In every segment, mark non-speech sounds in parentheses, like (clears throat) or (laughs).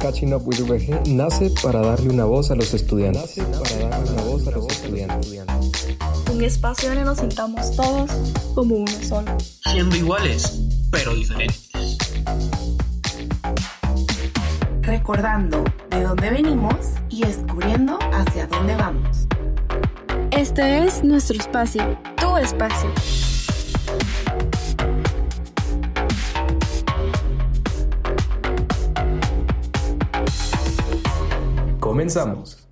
Catching Up with VG nace para darle una voz a los estudiantes. para darle una voz a los estudiantes. Un espacio donde nos sintamos todos como uno solo. Siendo iguales, pero diferentes. Recordando de dónde venimos y descubriendo hacia dónde vamos. Este es nuestro espacio, tu espacio. Comenzamos.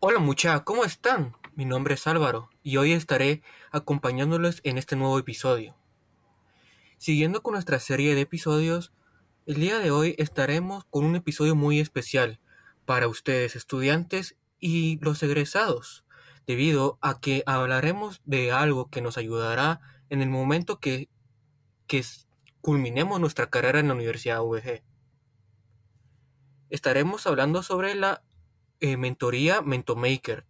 Hola mucha, ¿cómo están? Mi nombre es Álvaro y hoy estaré acompañándoles en este nuevo episodio. Siguiendo con nuestra serie de episodios, el día de hoy estaremos con un episodio muy especial para ustedes estudiantes y los egresados, debido a que hablaremos de algo que nos ayudará en el momento que, que culminemos nuestra carrera en la Universidad VG estaremos hablando sobre la eh, mentoría Mentomaker,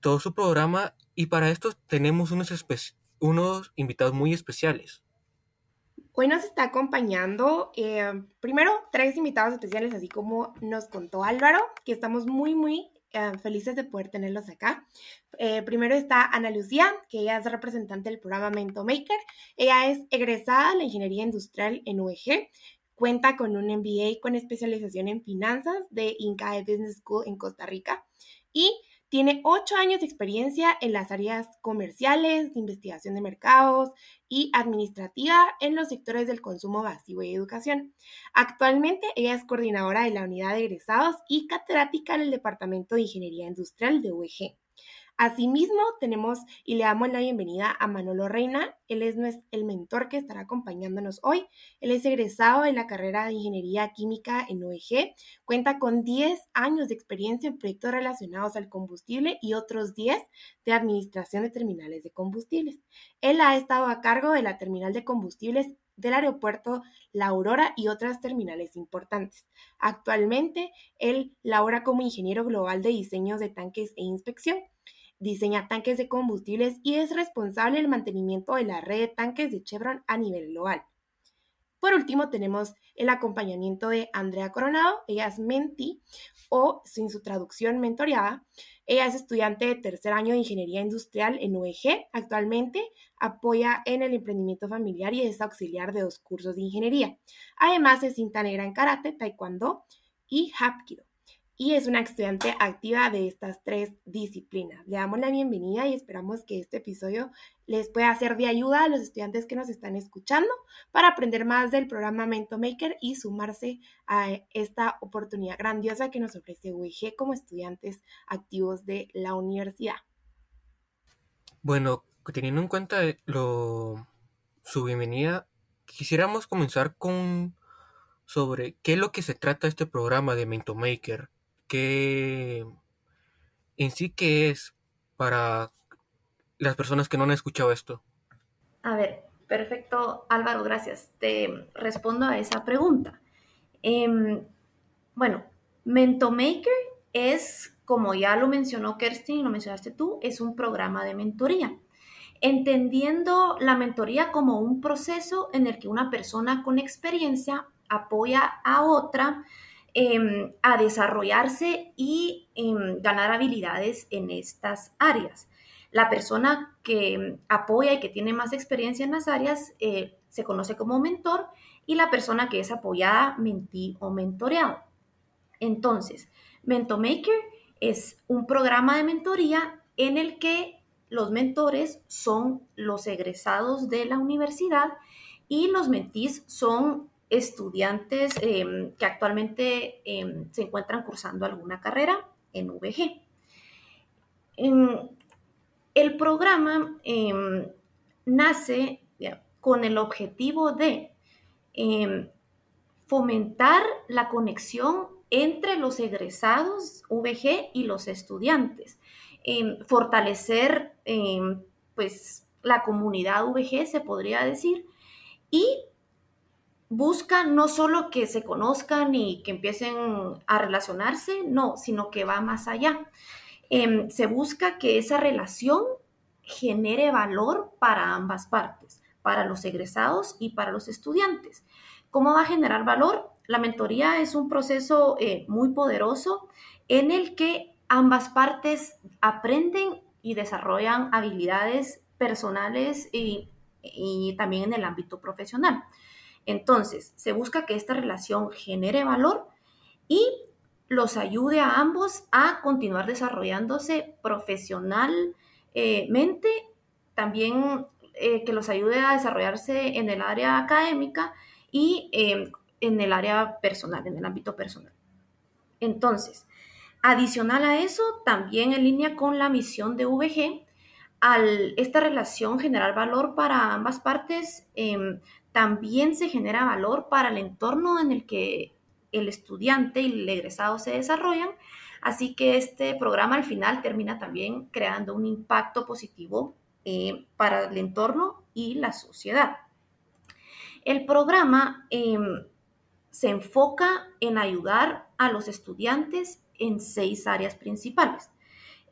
todo su programa y para esto tenemos unos, unos invitados muy especiales. Hoy nos está acompañando eh, primero tres invitados especiales, así como nos contó Álvaro, que estamos muy, muy eh, felices de poder tenerlos acá. primero está Ana Lucía, que ella es representante del programa Mentomaker. Ella es egresada de la Ingeniería Industrial en UEG. Cuenta con un MBA con especialización en finanzas de INCAE Business School en Costa Rica y tiene ocho años de experiencia en las áreas comerciales, de investigación de mercados y administrativa en los sectores del consumo básico y educación. Actualmente ella es coordinadora de la unidad de egresados y catedrática en el Departamento de Ingeniería Industrial de UEG. Asimismo, tenemos y le damos la bienvenida a Manolo Reina. Él es el mentor que estará acompañándonos hoy. Él es egresado de la carrera de Ingeniería Química en OEG. Cuenta con 10 años de experiencia en proyectos relacionados al combustible y otros 10 de administración de terminales de combustibles. Él ha estado a cargo de la terminal de combustibles del aeropuerto La Aurora y otras terminales importantes. Actualmente, él labora como ingeniero global de diseños de tanques e inspección diseña tanques de combustibles y es responsable del mantenimiento de la red de tanques de Chevron a nivel global. Por último, tenemos el acompañamiento de Andrea Coronado. Ella es Menti o, sin su traducción, mentoreada. Ella es estudiante de tercer año de Ingeniería Industrial en UEG. Actualmente apoya en el emprendimiento familiar y es auxiliar de dos cursos de ingeniería. Además, es cinta negra en karate, taekwondo y hapkido y es una estudiante activa de estas tres disciplinas. Le damos la bienvenida y esperamos que este episodio les pueda ser de ayuda a los estudiantes que nos están escuchando para aprender más del programa Mentomaker y sumarse a esta oportunidad grandiosa que nos ofrece UIG como estudiantes activos de la universidad. Bueno, teniendo en cuenta lo, su bienvenida, quisiéramos comenzar con sobre qué es lo que se trata este programa de Mentomaker qué en sí qué es para las personas que no han escuchado esto? A ver, perfecto, Álvaro, gracias. Te respondo a esa pregunta. Em, bueno, Mentomaker es, como ya lo mencionó Kerstin y lo mencionaste tú, es un programa de mentoría. Entendiendo la mentoría como un proceso en el que una persona con experiencia apoya a otra Em, a desarrollarse y em, ganar habilidades en estas áreas. La persona que apoya y que tiene más experiencia en las áreas eh, se conoce como mentor y la persona que es apoyada, mentí o mentoreado. Entonces, Mentomaker es un programa de mentoría en el que los mentores son los egresados de la universidad y los mentís son estudiantes em, que actualmente em, se encuentran cursando alguna carrera en VG. Em, el programa nace con el objetivo de fomentar la conexión entre los egresados VG y los estudiantes, fortalecer pues la comunidad VG, se podría decir, y busca no solo que se conozcan y que empiecen a relacionarse, no, sino que va más allá. Em, se busca que esa relación genere valor para ambas partes, para los egresados y para los estudiantes. ¿Cómo va a generar valor? La mentoría es un proceso eh, muy poderoso en el que ambas partes aprenden y desarrollan habilidades personales y, y también en el ámbito profesional. Entonces, se busca que esta relación genere valor y los ayude a ambos a continuar desarrollándose profesionalmente, también eh, que los ayude a desarrollarse en el área académica y em, en el área personal, en el ámbito personal. Entonces, adicional a eso, también en línea con la misión de VG, al esta relación generar valor para ambas partes, em, también se genera valor para el entorno en el que el estudiante y el egresado se desarrollan. Así que este programa al final termina también creando un impacto positivo eh, para el entorno y la sociedad. El programa em, se enfoca en ayudar a los estudiantes en seis áreas principales.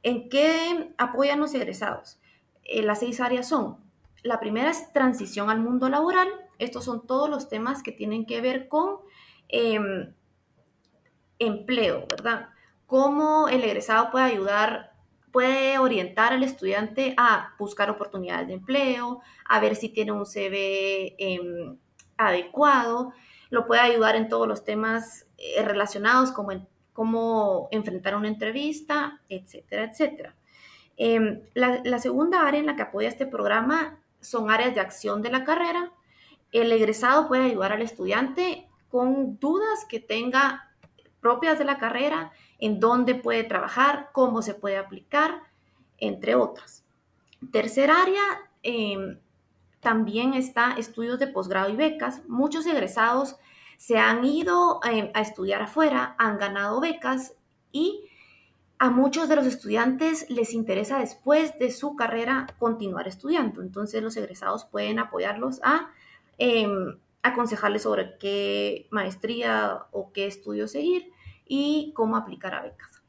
¿En qué apoyan los egresados? Eh, las seis áreas son, la primera es transición al mundo laboral. Estos son todos los temas que tienen que ver con em, empleo, ¿verdad? Cómo el egresado puede ayudar, puede orientar al estudiante a buscar oportunidades de empleo, a ver si tiene un CV em, adecuado, lo puede ayudar en todos los temas eh, relacionados como cómo enfrentar una entrevista, etcétera, etcétera. Em, la, segunda área en la que apoya este programa son áreas de acción de la carrera. El egresado puede ayudar al estudiante con dudas que tenga propias de la carrera, en dónde puede trabajar, cómo se puede aplicar, entre otras. Tercer área, em, también está estudios de posgrado y becas. Muchos egresados se han ido em, a estudiar afuera, han ganado becas y a muchos de los estudiantes les interesa después de su carrera continuar estudiando. Entonces los egresados pueden apoyarlos a em, aconsejarles sobre qué maestría o qué estudio seguir y cómo aplicar a becas.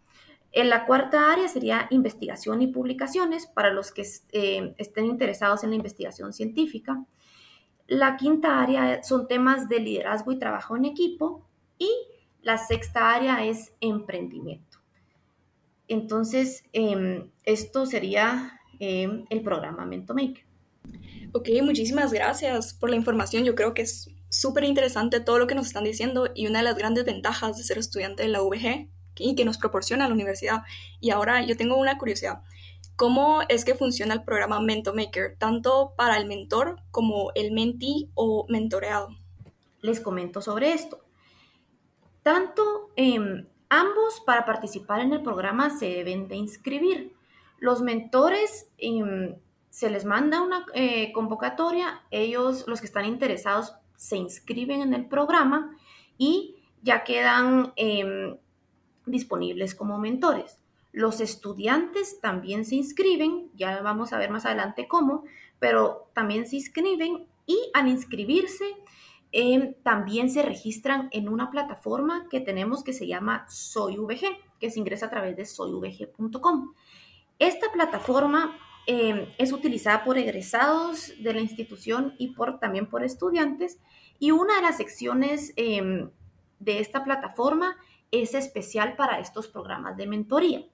En la cuarta área sería investigación y publicaciones para los que eh, estén interesados en la investigación científica. La quinta área son temas de liderazgo y trabajo en equipo y la sexta área es emprendimiento. Entonces, em, esto sería em, el programa MentoMaker. Ok, muchísimas gracias por la información. Yo creo que es súper interesante todo lo que nos están diciendo y una de las grandes ventajas de ser estudiante de la VG y que nos proporciona la universidad. Y ahora yo tengo una curiosidad. ¿Cómo es que funciona el programa MentoMaker, tanto para el mentor como el mentee o mentoreado? Les comento sobre esto. Tanto eh, ambos para participar en el programa se deben de inscribir. Los mentores em, se les manda una eh, convocatoria, ellos, los que están interesados, se inscriben en el programa y ya quedan em, disponibles como mentores. Los estudiantes también se inscriben, ya vamos a ver más adelante cómo, pero también se inscriben y al inscribirse em, también se registran en una plataforma que tenemos que se llama SoyVG, que se ingresa a través de soyvg.com. Esta plataforma Em, es utilizada por egresados de la institución y por, también por estudiantes. Y una de las secciones em, de esta plataforma es especial para estos programas de mentoría.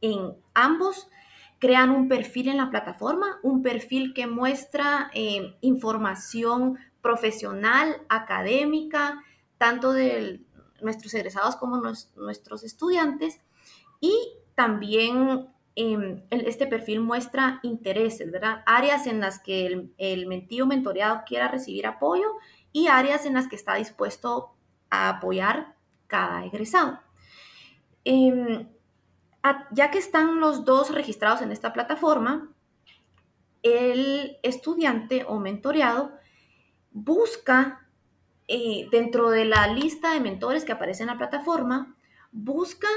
En ambos crean un perfil en la plataforma, un perfil que muestra em, información profesional, académica, tanto de nuestros egresados como nuestros estudiantes, y también Em, este perfil muestra intereses, ¿verdad? Áreas en las que el, el mentoreado quiera recibir apoyo y áreas en las que está dispuesto a apoyar cada egresado. Em, ya que están los dos registrados en esta plataforma, el estudiante o mentoreado busca eh, dentro de la lista de mentores que aparece en la plataforma, busca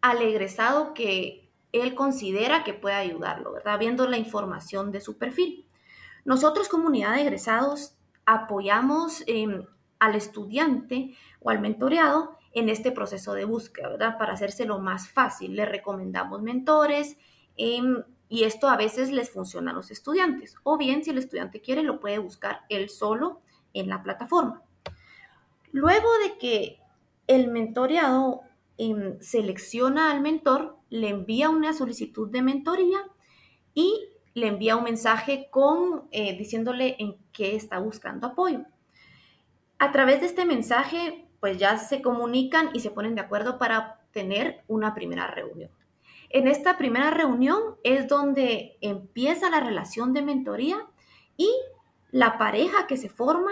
al egresado que él considera que puede ayudarlo, ¿verdad? Viendo la información de su perfil. Nosotros, comunidad de egresados, apoyamos em, al estudiante o al mentoreado en este proceso de búsqueda, ¿verdad? Para hacérselo más fácil, le recomendamos mentores em, y esto a veces les funciona a los estudiantes. O bien, si el estudiante quiere, lo puede buscar él solo en la plataforma. Luego de que el mentoreado em, selecciona al mentor, le envía una solicitud de mentoría y le envía un mensaje con eh, diciéndole en qué está buscando apoyo. A través de este mensaje, pues ya se comunican y se ponen de acuerdo para tener una primera reunión. En esta primera reunión es donde empieza la relación de mentoría y la pareja que se forma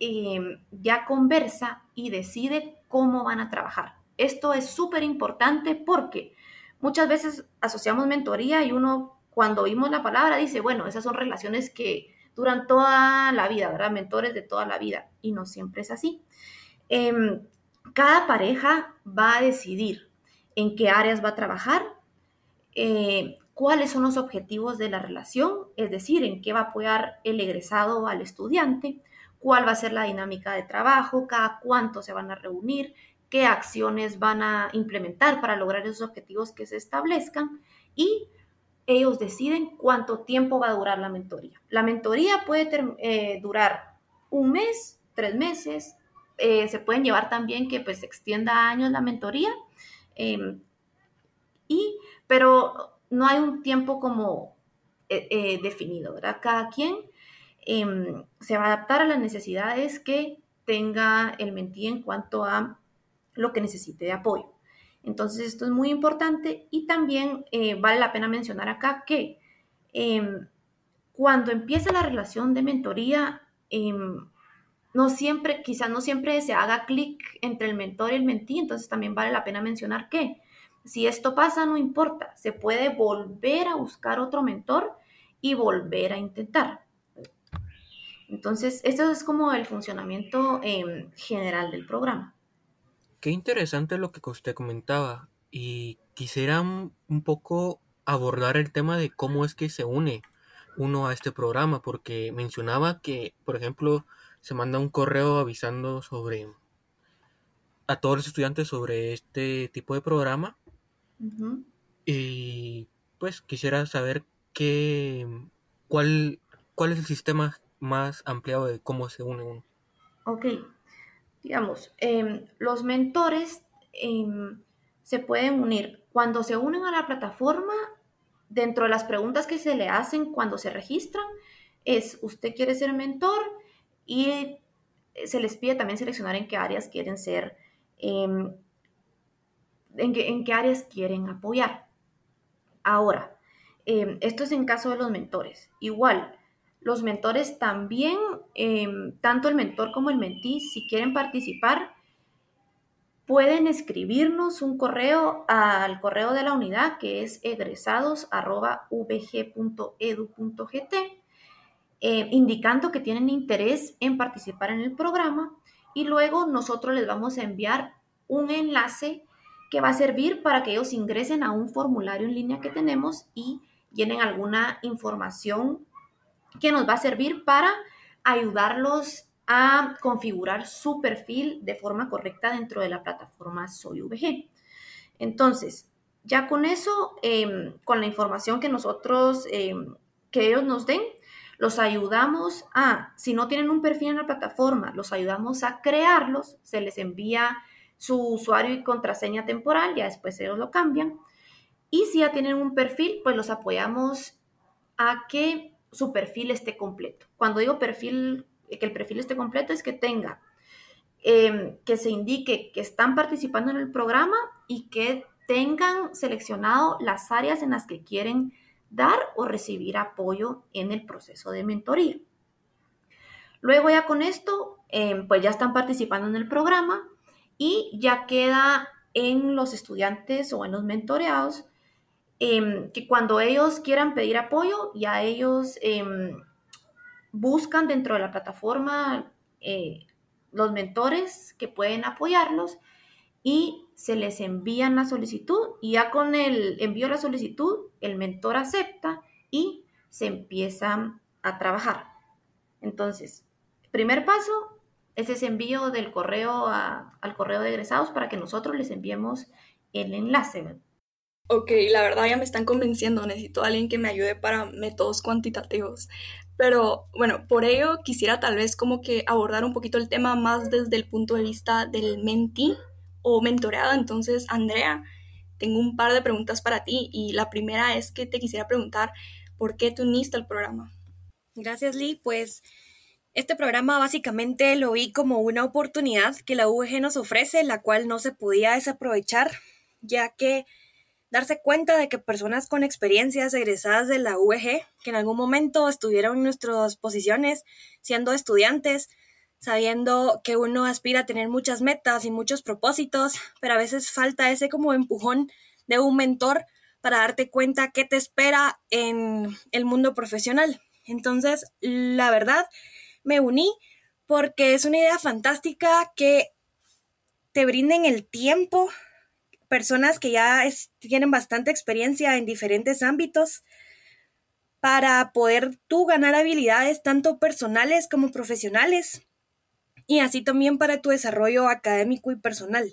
em, ya conversa y decide cómo van a trabajar. Esto es súper importante porque muchas veces asociamos mentoría y uno cuando oímos la palabra dice, bueno, esas son relaciones que duran toda la vida, ¿verdad? Mentores de toda la vida. Y no siempre es así. Em, cada pareja va a decidir en qué áreas va a trabajar, eh, cuáles son los objetivos de la relación, es decir, en qué va a apoyar el egresado al estudiante, cuál va a ser la dinámica de trabajo, cada cuánto se van a reunir, qué acciones van a implementar para lograr esos objetivos que se establezcan y ellos deciden cuánto tiempo va a durar la mentoría. La mentoría puede eh, durar un mes, tres meses, eh, se pueden llevar también que pues se extienda años la mentoría, em, y, pero no hay un tiempo como eh, definido. Cada quien em, se va a adaptar a las necesidades que tenga el mentí en cuanto a lo que necesite de apoyo. Entonces, esto es muy importante y también eh, vale la pena mencionar acá que em, cuando empieza la relación de mentoría, em, no siempre, quizás no siempre se haga clic entre el mentor y el mentí, entonces también vale la pena mencionar que si esto pasa, no importa, se puede volver a buscar otro mentor y volver a intentar. Entonces, esto es como el funcionamiento em, general del programa. Qué interesante lo que usted comentaba y quisiera un poco abordar el tema de cómo es que se une uno a este programa, porque mencionaba que, por ejemplo, se manda un correo avisando sobre a todos los estudiantes sobre este tipo de programa. Y pues quisiera saber qué cuál, cuál es el sistema más ampliado de cómo se une uno. Ok, digamos, em, los mentores em, se pueden unir. Cuando se unen a la plataforma, dentro de las preguntas que se le hacen cuando se registran, es, ¿usted quiere ser mentor? Y se les pide también seleccionar en qué áreas quieren ser, em, en, qué, en, qué, áreas quieren apoyar. Ahora, esto es en caso de los mentores. Igual, los mentores también, em, tanto el mentor como el mentí, si quieren participar, pueden escribirnos un correo al correo de la unidad que es egresados.vg.edu.gt, eh, indicando que tienen interés en participar en el programa y luego nosotros les vamos a enviar un enlace que va a servir para que ellos ingresen a un formulario en línea que tenemos y llenen alguna información que nos va a servir para ayudarlos a configurar su perfil de forma correcta dentro de la plataforma SoyVG. Entonces, ya con eso, em, con la información que nosotros, em, que ellos nos den, los ayudamos a, si no tienen un perfil en la plataforma, los ayudamos a crearlos, se les envía su usuario y contraseña temporal, ya después ellos lo cambian. Y si ya tienen un perfil, pues los apoyamos a que su perfil esté completo. Cuando digo perfil, que el perfil esté completo es que tenga, em, que se indique que están participando en el programa y que tengan seleccionado las áreas en las que quieren dar o recibir apoyo en el proceso de mentoría. Luego ya con esto, em, pues ya están participando en el programa y ya queda en los estudiantes o en los mentoreados Em, que cuando ellos quieran pedir apoyo, ya ellos em, buscan dentro de la plataforma eh, los mentores que pueden apoyarlos y se les envían la solicitud y ya con el envío de la solicitud, el mentor acepta y se empieza a trabajar. Entonces, primer paso es ese envío del correo al correo de egresados para que nosotros les enviemos el enlace. Ok, la verdad ya me están convenciendo, necesito a alguien que me ayude para métodos cuantitativos. Pero bueno, por ello quisiera tal vez como que abordar un poquito el tema más desde el punto de vista del mentee o mentoreado. Entonces, Andrea, tengo un par de preguntas para ti y la primera es que te quisiera preguntar por qué te uniste al programa. Gracias, Lee. Pues este programa básicamente lo vi como una oportunidad que la UG nos ofrece, la cual no se podía desaprovechar, ya que darse cuenta de que personas con experiencias egresadas de la UG, que en algún momento estuvieron en nuestras posiciones siendo estudiantes, sabiendo que uno aspira a tener muchas metas y muchos propósitos, pero a veces falta ese como empujón de un mentor para darte cuenta qué te espera en el mundo profesional. Entonces, la verdad, me uní porque es una idea fantástica que te brinden el tiempo personas que ya tienen bastante experiencia en diferentes ámbitos para poder tú ganar habilidades tanto personales como profesionales y así también para tu desarrollo académico y personal.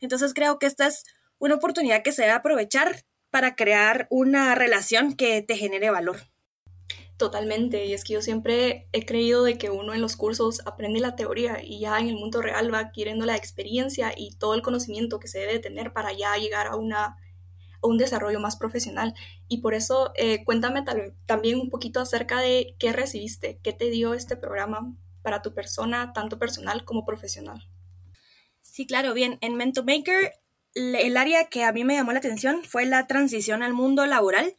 Entonces creo que esta es una oportunidad que se debe aprovechar para crear una relación que te genere valor. Totalmente, y es que yo siempre he creído de que uno en los cursos aprende la teoría y ya en el mundo real va adquiriendo la experiencia y todo el conocimiento que se debe tener para ya llegar a, una, a un desarrollo más profesional. Y por eso eh, cuéntame también un poquito acerca de qué recibiste, qué te dio este programa para tu persona, tanto personal como profesional. Sí, claro, bien. En Mentor Maker, el área que a mí me llamó la atención fue la transición al mundo laboral,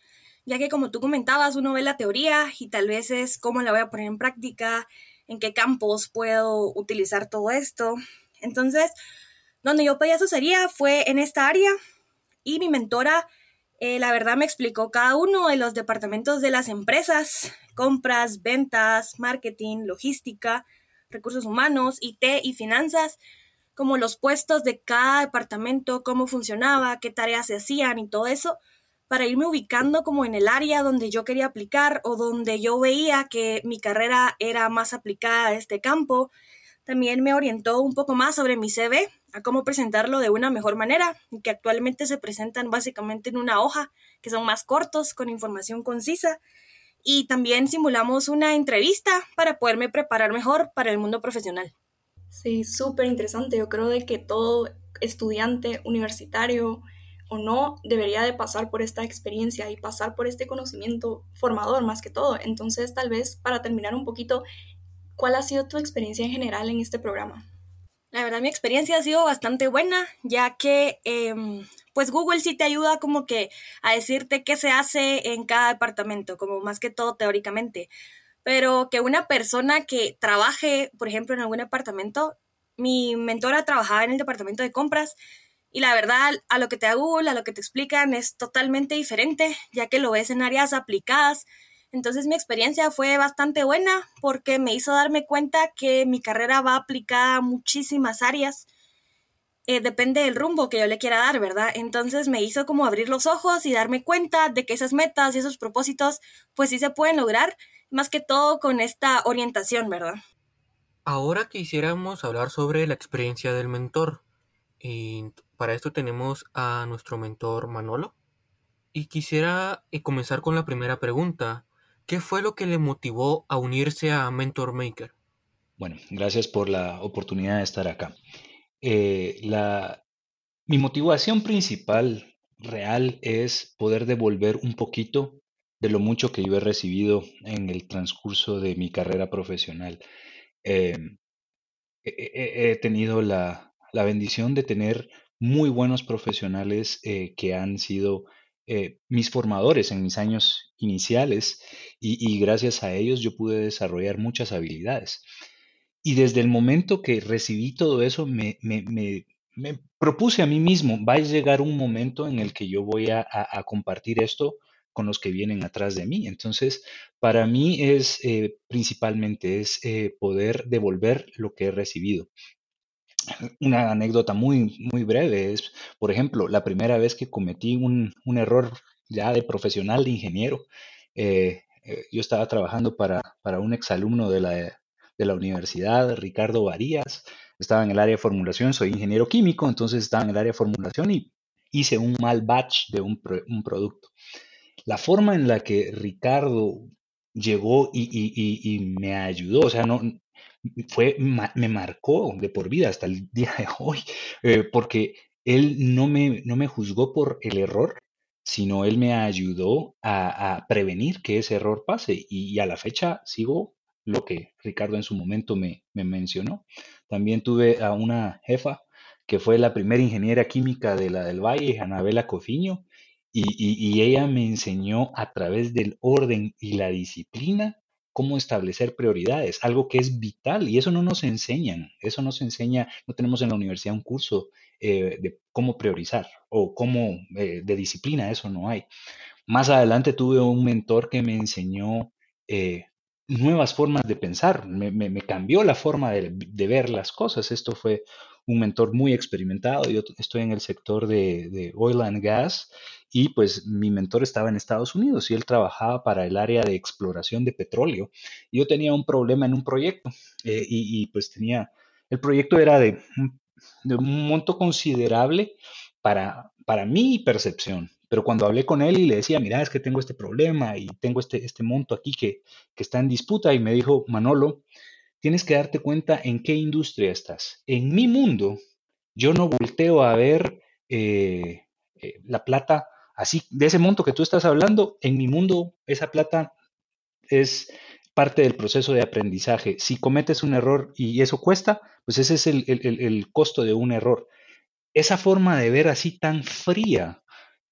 ya que como tú comentabas, uno ve la teoría y tal vez es cómo la voy a poner en práctica, en qué campos puedo utilizar todo esto. Entonces, donde yo pedí asesoría fue en esta área y mi mentora, eh, la verdad, me explicó cada uno de los departamentos de las empresas compras, ventas, marketing, logística, recursos humanos, IT y finanzas, como los puestos de cada departamento, cómo funcionaba, qué tareas se hacían y todo eso, para irme ubicando como en el área donde yo quería aplicar o donde yo veía que mi carrera era más aplicada a este campo. También me orientó un poco más sobre mi CV, a cómo presentarlo de una mejor manera, que actualmente se presentan básicamente en una hoja, que son más cortos, con información concisa, y también simulamos una entrevista para poderme preparar mejor para el mundo profesional. Sí, súper interesante. Yo creo de que todo estudiante universitario o no debería de pasar por esta experiencia y pasar por este conocimiento formador más que todo. Entonces, tal vez para terminar un poquito, ¿cuál ha sido tu experiencia en general en este programa? La verdad, mi experiencia ha sido bastante buena, ya que em, pues Google sí te ayuda como que a decirte qué se hace en cada departamento, como más que todo teóricamente. Pero que una persona que trabaje, por ejemplo, en algún departamento, mi mentora trabajaba en el departamento de compras y la verdad, a lo que te da a lo que te explican, es totalmente diferente, ya que lo ves en áreas aplicadas entonces mi experiencia fue bastante buena porque me hizo darme cuenta que mi carrera va aplicada a muchísimas áreas. Eh, depende del rumbo que yo le quiera dar, ¿verdad? Entonces me hizo como abrir los ojos y darme cuenta de que esas metas y esos propósitos pues sí se pueden lograr, más que todo con esta orientación, ¿verdad? Ahora quisiéramos hablar sobre la experiencia del mentor. Para esto tenemos a nuestro mentor Manolo. Y quisiera eh, comenzar con la primera pregunta. ¿Qué fue lo que le motivó a unirse a Mentor Maker? Bueno, gracias por la oportunidad de estar acá. Eh, la, mi motivación principal real es poder devolver un poquito de lo mucho que yo he recibido en el transcurso de mi carrera profesional. Em, he, tenido la, bendición de tener muy buenos profesionales eh, que han sido eh, mis formadores en mis años iniciales y, gracias a ellos yo pude desarrollar muchas habilidades. Y desde el momento que recibí todo eso, me, propuse a mí mismo, va a llegar un momento en el que yo voy a, compartir esto con los que vienen atrás de mí. Entonces, para mí es eh, principalmente es poder devolver lo que he recibido. Una anécdota muy, muy breve es, por ejemplo, la primera vez que cometí un, error ya de profesional de ingeniero. Eh, eh, yo estaba trabajando para, para un exalumno de la, de la universidad, Ricardo Varías. Estaba en el área de formulación, soy ingeniero químico, entonces estaba en el área de formulación y hice un mal batch de un, un producto. La forma en la que Ricardo llegó y, y, y, me ayudó, o sea, no, fue, me marcó de por vida hasta el día de hoy, eh, porque él no me, no me juzgó por el error, sino él me ayudó a, prevenir que ese error pase y, a la fecha sigo lo que Ricardo en su momento me, me mencionó. También tuve a una jefa que fue la primera ingeniera química de la del Valle, Anabela Cofiño, y, ella me enseñó a través del orden y la disciplina cómo establecer prioridades, algo que es vital y eso no nos enseñan, eso no se enseña, no tenemos en la universidad un curso eh, de cómo priorizar o cómo eh, de disciplina, eso no hay. Más adelante tuve un mentor que me enseñó eh, nuevas formas de pensar, me, cambió la forma de, ver las cosas. Esto fue un mentor muy experimentado. Yo estoy en el sector de, oil and gas y pues mi mentor estaba en Estados Unidos y él trabajaba para el área de exploración de petróleo. yo tenía un problema en un proyecto eh, y, pues tenía, el proyecto era de, un monto considerable para, para mi percepción. Pero cuando hablé con él y le decía, mira, es que tengo este problema y tengo este, este monto aquí que, que está en disputa, y me dijo, Manolo, tienes que darte cuenta en qué industria estás. En mi mundo, yo no volteo a ver eh, eh, la plata así, de ese monto que tú estás hablando, en mi mundo esa plata es parte del proceso de aprendizaje. Si cometes un error y eso cuesta, pues ese es el, costo de un error. Esa forma de ver así tan fría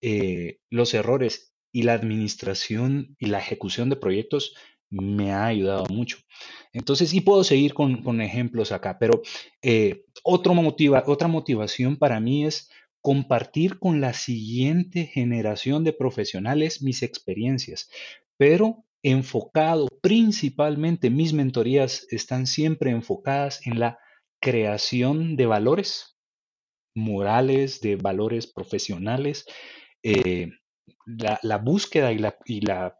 eh, los errores y la administración y la ejecución de proyectos me ha ayudado mucho. Entonces, y puedo seguir con, ejemplos acá, pero eh, otro motiva, otra motivación para mí es compartir con la siguiente generación de profesionales mis experiencias, pero enfocado principalmente, mis mentorías están siempre enfocadas en la creación de valores morales, de valores profesionales, eh, la, búsqueda y la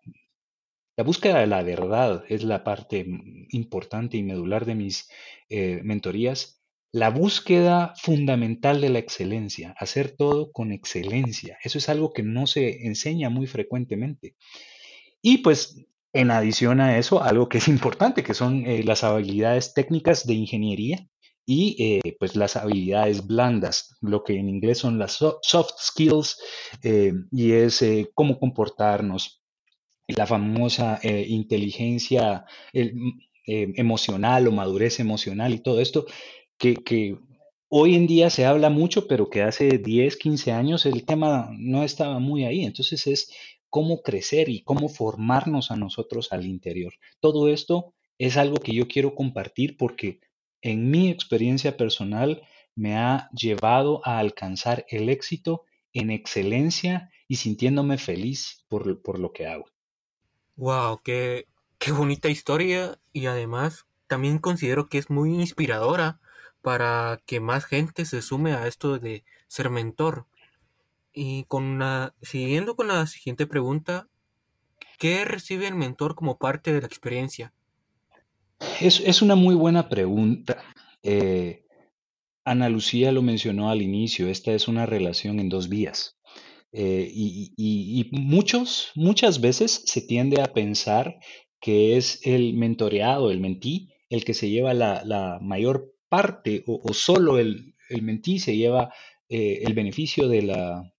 la búsqueda de la verdad es la parte importante y medular de mis eh, mentorías. La búsqueda fundamental de la excelencia, hacer todo con excelencia. Eso es algo que no se enseña muy frecuentemente. Y pues en adición a eso, algo que es importante, que son eh, las habilidades técnicas de ingeniería y eh, pues las habilidades blandas, lo que en inglés son las soft skills, y es cómo comportarnos, la famosa eh, inteligencia mm, eh, emocional o madurez emocional y todo esto, que, hoy en día se habla mucho, pero que hace 10, 15 años el tema no estaba muy ahí. Entonces es cómo crecer y cómo formarnos a nosotros al interior. Todo esto es algo que yo quiero compartir porque en mi experiencia personal me ha llevado a alcanzar el éxito en excelencia y sintiéndome feliz por, por lo que hago. Wow, qué, qué bonita historia y además también considero que es muy inspiradora para que más gente se sume a esto de ser mentor. Y con siguiendo con la siguiente pregunta, ¿qué recibe el mentor como parte de la experiencia? Es, una muy buena pregunta. Eh, Ana Lucía lo mencionó al inicio, esta es una relación en dos vías. Eh, y, muchos, muchas veces se tiende a pensar que es el mentoreado, el mentí, el que se lleva la, mayor parte o, solo el, el, mentí se lleva eh, el beneficio de la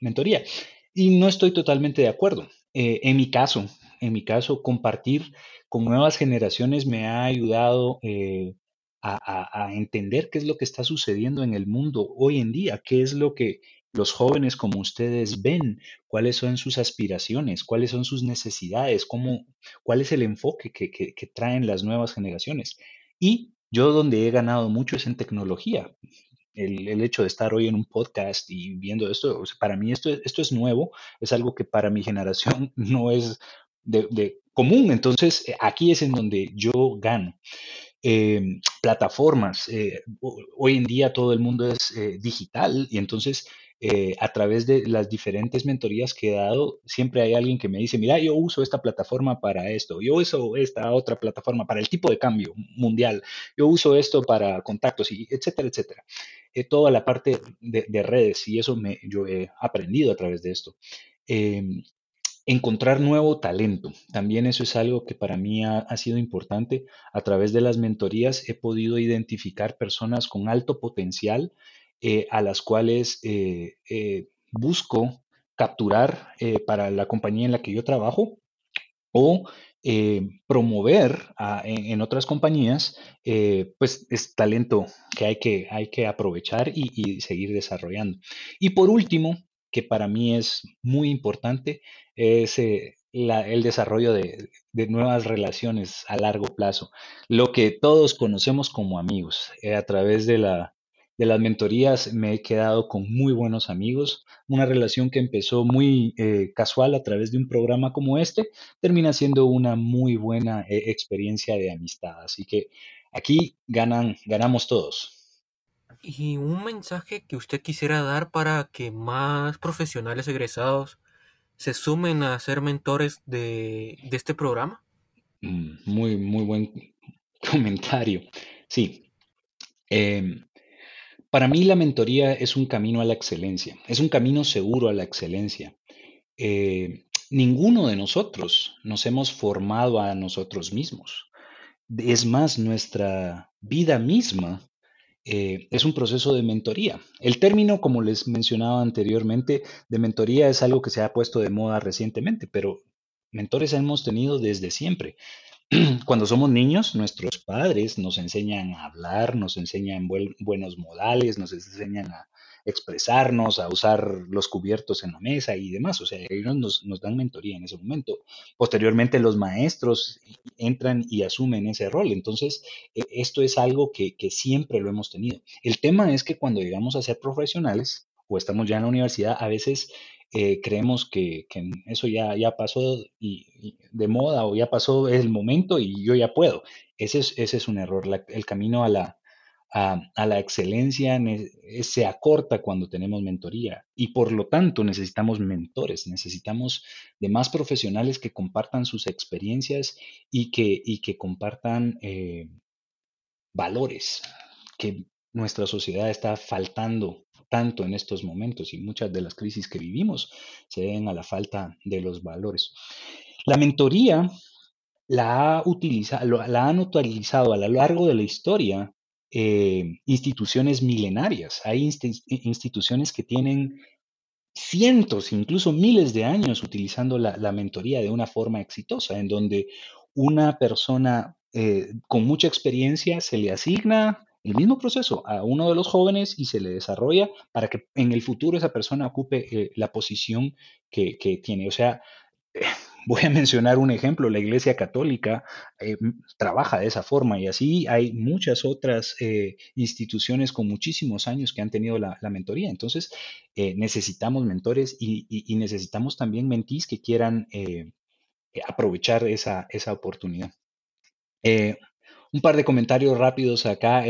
mentoría. Y no estoy totalmente de acuerdo. Eh, en mi caso, en mi caso, compartir con nuevas generaciones me ha ayudado a, a, entender qué es lo que está sucediendo en el mundo hoy en día, qué es lo que los jóvenes como ustedes ven, cuáles son sus aspiraciones, cuáles son sus necesidades, cómo, cuál es el enfoque que, que, traen las nuevas generaciones. Y yo donde he ganado mucho es en tecnología. El, el, hecho de estar hoy en un podcast y viendo esto, para mí esto, esto es nuevo, es algo que para mi generación (laughs) no es de, de común. Entonces, aquí es en donde yo gano. eh, plataformas. Eh, hoy en día todo el mundo es eh, digital y entonces a través de las diferentes mentorías que he dado, siempre hay alguien que me dice, mira, yo uso esta plataforma para esto, yo uso esta otra plataforma para el tipo de cambio mundial, yo uso esto para contactos, y etcétera, etcétera. toda la parte de, redes y eso me, yo he aprendido a través de esto. Em, encontrar nuevo talento. También eso es algo que para mí ha, sido importante. A través de las mentorías he podido identificar personas con alto potencial eh, a las cuales eh, eh, busco capturar para la compañía en la que yo trabajo o promover en, otras compañías, pues es talento que hay que, hay que aprovechar y, seguir desarrollando. Y por último, que para mí es muy importante es el desarrollo de, nuevas relaciones a largo plazo, lo que todos conocemos como amigos. A través de, la, de las mentorías me he quedado con muy buenos amigos, una relación que empezó muy eh, casual a través de un programa como este, termina siendo una muy buena experiencia de amistad. Así que aquí ganan, ganamos todos. ¿Y un mensaje que usted quisiera dar para que más profesionales egresados se sumen a ser mentores de, este programa? Mm, muy, muy buen (laughs) comentario. Sí. Em, para mí la mentoría es un camino a la excelencia, es un camino seguro a la excelencia. Eh, ninguno de nosotros nos hemos formado a nosotros mismos. Es más, nuestra vida misma eh, es un proceso de mentoría. El término, como les mencionaba anteriormente, de mentoría es algo que se ha puesto de moda recientemente, pero mentores hemos tenido desde siempre. (clears throat) Cuando somos niños, nuestros padres nos enseñan a hablar, nos enseñan buenos modales, nos enseñan a, expresarnos, a usar los cubiertos en la mesa y demás. O sea, ellos nos, dan mentoría en ese momento. Posteriormente los maestros entran y asumen ese rol. Entonces, e, esto es algo que, siempre lo hemos tenido. El tema es que cuando llegamos a ser profesionales o estamos ya en la universidad, a veces eh, creemos que, eso ya, ya pasó y, de moda o ya pasó el momento y yo ya puedo. Ese es, ese es un error. el camino a la, a, la excelencia se acorta cuando tenemos mentoría y por lo tanto necesitamos mentores, necesitamos de más profesionales que compartan sus experiencias y que, y que compartan eh, valores que nuestra sociedad está faltando tanto en estos momentos y muchas de las crisis que vivimos se deben a la falta de los valores. La mentoría la, ha utilizado, la han utilizado a lo largo de la historia eh, instituciones milenarias, hay instituciones que tienen cientos, incluso miles de años utilizando la, mentoría de una forma exitosa, en donde una persona eh, con mucha experiencia se le asigna el mismo proceso a uno de los jóvenes y se le desarrolla para que en el futuro esa persona ocupe eh, la posición que, que, tiene. O sea, (laughs) Voy a mencionar un ejemplo, la Iglesia Católica eh, trabaja de esa forma y así hay muchas otras eh, instituciones con muchísimos años que han tenido la, mentoría. Entonces, necesitamos mentores y, necesitamos también mentís que quieran aprovechar esa, esa oportunidad. Un par de comentarios rápidos acá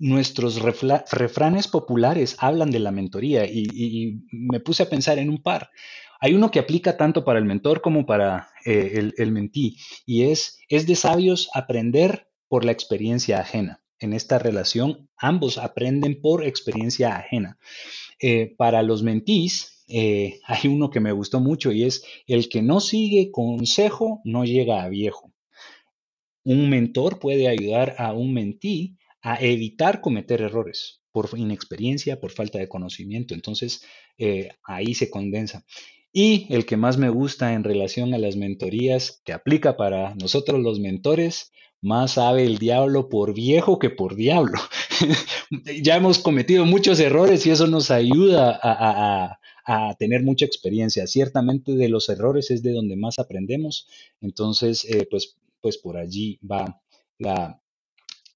nuestros refranes populares hablan de la mentoría y, me puse a pensar en un par. Hay uno que aplica tanto para el mentor como para eh, el, mentí y es, es de sabios aprender por la experiencia ajena. En esta relación, ambos aprenden por experiencia ajena. Eh, para los mentís, eh, hay uno que me gustó mucho y es el que no sigue consejo no llega a viejo. Un mentor puede ayudar a un mentí a evitar cometer errores por inexperiencia, por falta de conocimiento. Entonces, ahí se condensa. Y el que más me gusta en relación a las mentorías, que aplica para nosotros los mentores, más sabe el diablo por viejo que por diablo. (laughs) ya hemos cometido muchos errores y eso nos ayuda a, tener mucha experiencia. Ciertamente de los errores es de donde más aprendemos. Entonces, eh, pues, pues por allí va la,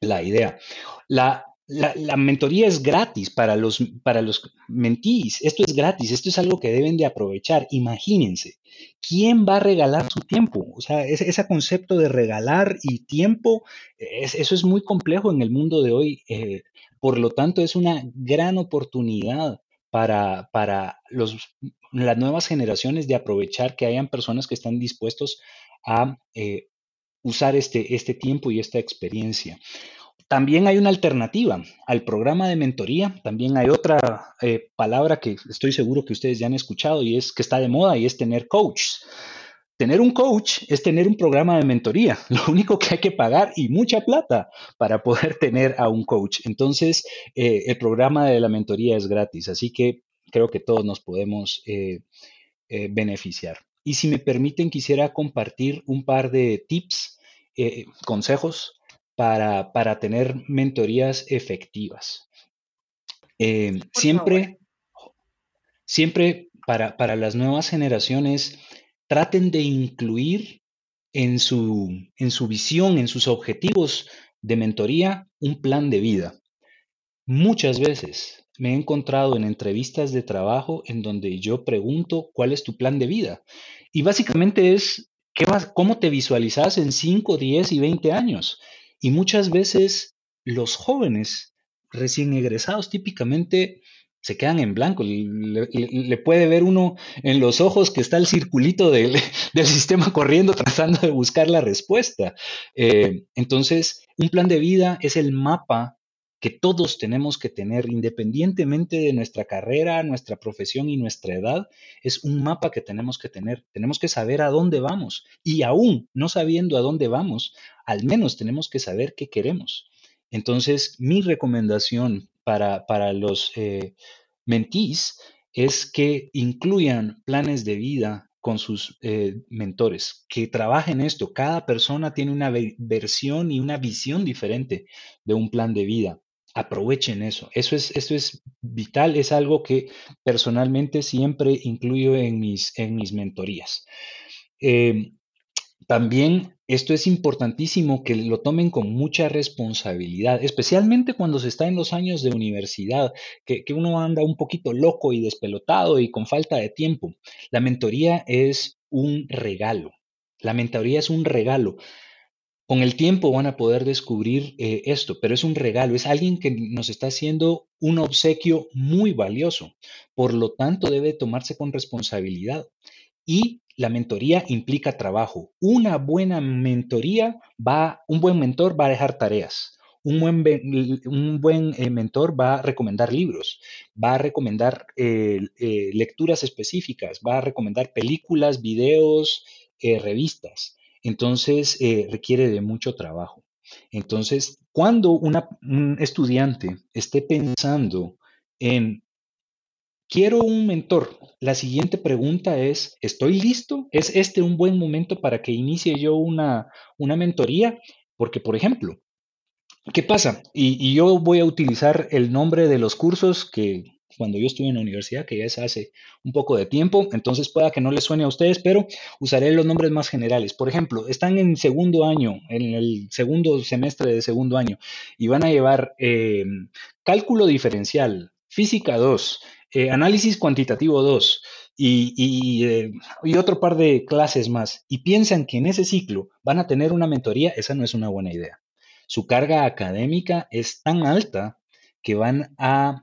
la idea. La la, mentoría es gratis para los, para los mentís. Esto es gratis, esto es algo que deben de aprovechar. Imagínense, ¿quién va a regalar su tiempo? O sea, ese, concepto de regalar y tiempo, eso es muy complejo en el mundo de hoy. Eh, por lo tanto, es una gran oportunidad para, para los, las nuevas generaciones de aprovechar que hayan personas que están dispuestos a eh, usar este, este tiempo y esta experiencia. También hay una alternativa al programa de mentoría, también hay otra eh, palabra que estoy seguro que ustedes ya han escuchado y es que está de moda y es tener coaches. Tener un coach es tener un programa de mentoría. (laughs) Lo único que hay que pagar y mucha plata para poder (laughs) tener a un coach. Entonces, eh, el programa de la mentoría es gratis, así que creo que todos nos podemos eh, beneficiar. Y si me permiten, quisiera compartir un par de tips, consejos para, tener mentorías efectivas. Eh, siempre, siempre para, para, las nuevas generaciones, traten de incluir en su, en su visión, en sus objetivos de mentoría, un plan de vida. Muchas veces me he encontrado en entrevistas de trabajo en donde yo pregunto cuál es tu plan de vida. Y básicamente es, ¿qué vas, ¿cómo te visualizas en 5, 10 y 20 años? Y muchas veces los jóvenes recién egresados típicamente se quedan en blanco. Le, puede ver uno en los ojos que está el circulito (laughs) del, sistema corriendo tratando de buscar la respuesta. Eh, entonces, un plan de vida es el mapa que todos tenemos que tener, independientemente de nuestra carrera, nuestra profesión y nuestra edad, es un mapa que tenemos que tener. Tenemos que saber a dónde vamos y aún no sabiendo a dónde vamos, al menos tenemos que saber qué queremos. Entonces, mi recomendación para, para los eh, mentís es que incluyan planes de vida con sus eh, mentores, que trabajen esto. Cada persona tiene una versión y una visión diferente de un plan de vida aprovechen eso. Eso es, es vital, es algo que personalmente siempre incluyo en mis, en mis mentorías. Em, también esto es importantísimo que lo tomen con mucha responsabilidad, especialmente cuando se está en los años de universidad, que, que uno anda un poquito loco y despelotado y con falta de tiempo. La mentoría es un regalo. La mentoría es un regalo. Con el tiempo van a poder descubrir eh, esto, pero es un regalo, es alguien que nos está haciendo un obsequio muy valioso. Por lo tanto, debe tomarse con responsabilidad. Y la mentoría implica trabajo. Una buena mentoría va, un buen mentor va a dejar tareas. Un buen, un buen eh, mentor va a recomendar libros, va a recomendar eh, lecturas específicas, va a recomendar películas, videos, revistas. Entonces, eh, requiere de mucho trabajo. Entonces, cuando un estudiante esté pensando en, quiero un mentor, la siguiente pregunta es, ¿estoy listo? ¿Es este un buen momento para que inicie yo una, una mentoría? Porque, por ejemplo, ¿qué pasa? y, yo voy a utilizar el nombre de los cursos que cuando yo estuve en la universidad, que ya es hace un poco de tiempo, entonces pueda que no les suene a ustedes, pero usaré los nombres más generales. Por ejemplo, están en segundo año, en el segundo semestre de segundo año, y van a llevar eh, cálculo diferencial, física 2, eh, análisis cuantitativo 2 y, eh, y otro par de clases más, y piensan que en ese ciclo van a tener una mentoría, esa no es una buena idea. Su carga académica es tan alta que van a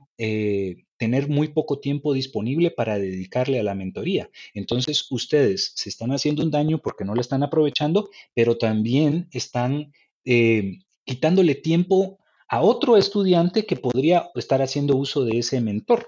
tener muy poco tiempo disponible para dedicarle a la mentoría. Entonces, ustedes se están haciendo un daño porque no lo están aprovechando, pero también están eh, quitándole tiempo a otro estudiante que podría estar haciendo uso de ese mentor.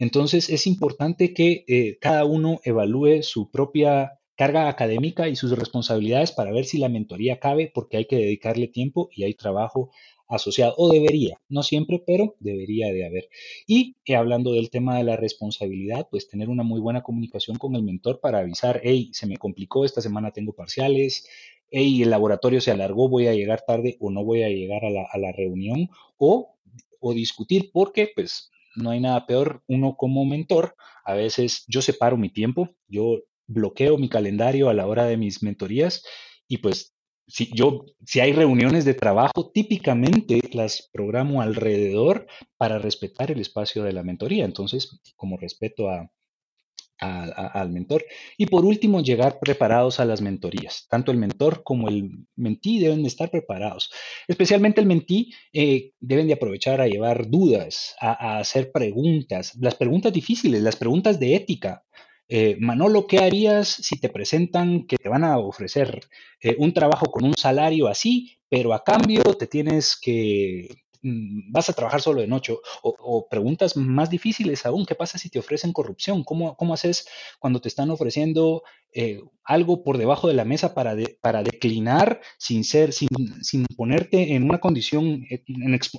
Entonces, es importante que eh, cada uno evalúe su propia carga académica y sus responsabilidades para ver si la mentoría cabe, porque hay que dedicarle tiempo y hay trabajo asociado, o debería, no siempre, pero debería de haber. Y eh, hablando del tema de la responsabilidad, pues tener una muy buena comunicación con el mentor para avisar, hey, se me complicó, esta semana tengo parciales, hey, el laboratorio se alargó, voy a llegar tarde o no voy a llegar a la, a la reunión, o, o discutir, porque pues no hay nada peor, uno como mentor, a veces yo separo mi tiempo, yo bloqueo mi calendario a la hora de mis mentorías y pues si yo, si hay reuniones de trabajo, típicamente las programo alrededor para respetar el espacio de la mentoría. Entonces, como respeto a, al mentor. Y por último, llegar preparados a las mentorías. Tanto el mentor como el mentí deben de estar preparados. Especialmente el mentí eh, deben de aprovechar a llevar dudas, a, hacer preguntas, las preguntas difíciles, las preguntas de ética. Eh, Manolo, ¿qué harías si te presentan que te van a ofrecer eh, un trabajo con un salario así, pero a cambio te tienes que Mm, vas a trabajar solo de noche o, preguntas más difíciles aún, ¿qué pasa si te ofrecen corrupción? ¿Cómo, cómo haces cuando te están ofreciendo eh, algo por debajo de la mesa para, para declinar sin ser, sin, sin ponerte en una condición, eh,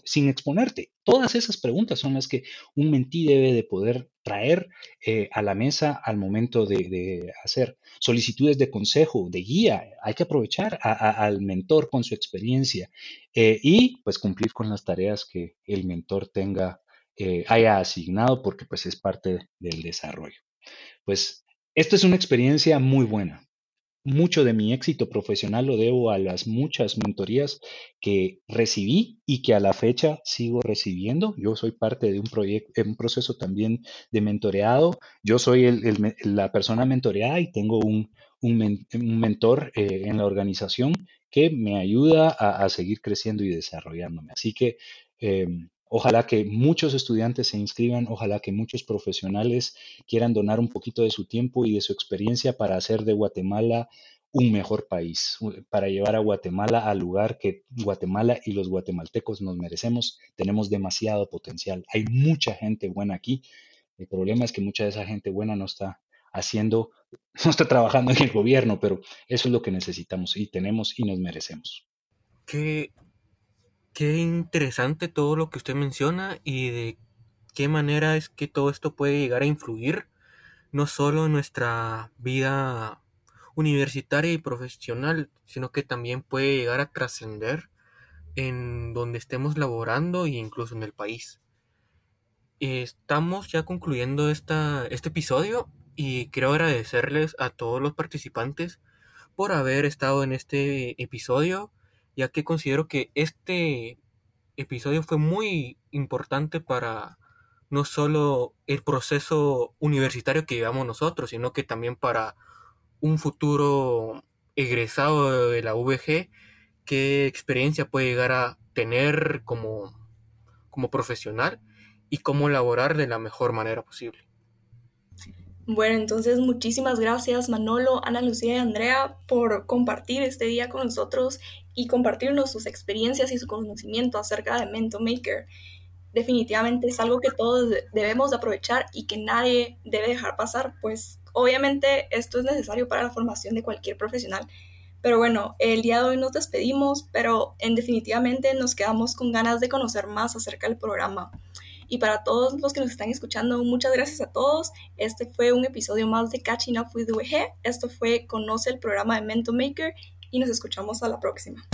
sin exponerte? Todas esas preguntas son las que un mentí debe de poder traer eh, a la mesa al momento de, hacer solicitudes de consejo, de guía. Hay que aprovechar al mentor con su experiencia y pues cumplir con las tareas que el mentor tenga, haya asignado porque pues es parte del desarrollo. Pues esto es una experiencia muy buena. Mucho de mi éxito profesional lo debo a las muchas mentorías que recibí y que a la fecha sigo recibiendo. Yo soy parte de un proyecto, un proceso también de mentoreado. Yo soy la persona mentoreada y tengo un, mentor eh, en la organización que me ayuda a, seguir creciendo y desarrollándome. Así que em, Ojalá que muchos estudiantes se inscriban, ojalá que muchos profesionales quieran donar un poquito de su tiempo y de su experiencia para hacer de Guatemala un mejor país, para llevar a Guatemala al lugar que Guatemala y los guatemaltecos nos merecemos. Tenemos demasiado potencial. Hay mucha gente buena aquí. El problema es que mucha de esa gente buena no está haciendo, (laughs) no está trabajando en el gobierno, pero eso es lo que necesitamos y tenemos y nos merecemos. ¿Qué Qué interesante todo lo que usted menciona y de qué manera es que todo esto puede llegar a influir no solo en nuestra vida universitaria y profesional, sino que también puede llegar a trascender en donde estemos laborando e incluso en el país. Estamos ya concluyendo esta, este episodio y quiero agradecerles a todos los participantes por haber estado en este episodio ya que considero que este episodio fue muy importante para no solo el proceso universitario que llevamos nosotros, sino que también para un futuro egresado de la VG, qué experiencia puede llegar a tener como, como profesional y cómo laborar de la mejor manera posible. Bueno, entonces muchísimas gracias Manolo, Ana Lucía y Andrea por compartir este día con nosotros y compartirnos sus experiencias y su conocimiento acerca de Mento Maker. Definitivamente es algo que todos debemos aprovechar y que nadie debe dejar pasar, pues obviamente esto es necesario para la formación de cualquier profesional. Pero bueno, el día de hoy nos despedimos, pero en definitivamente nos quedamos con ganas de conocer más acerca del programa. Y para todos los que nos están escuchando, muchas gracias a todos. Este fue un episodio más de Catching Up with UG. Esto fue Conoce el programa de Mento Maker y nos escuchamos a la próxima.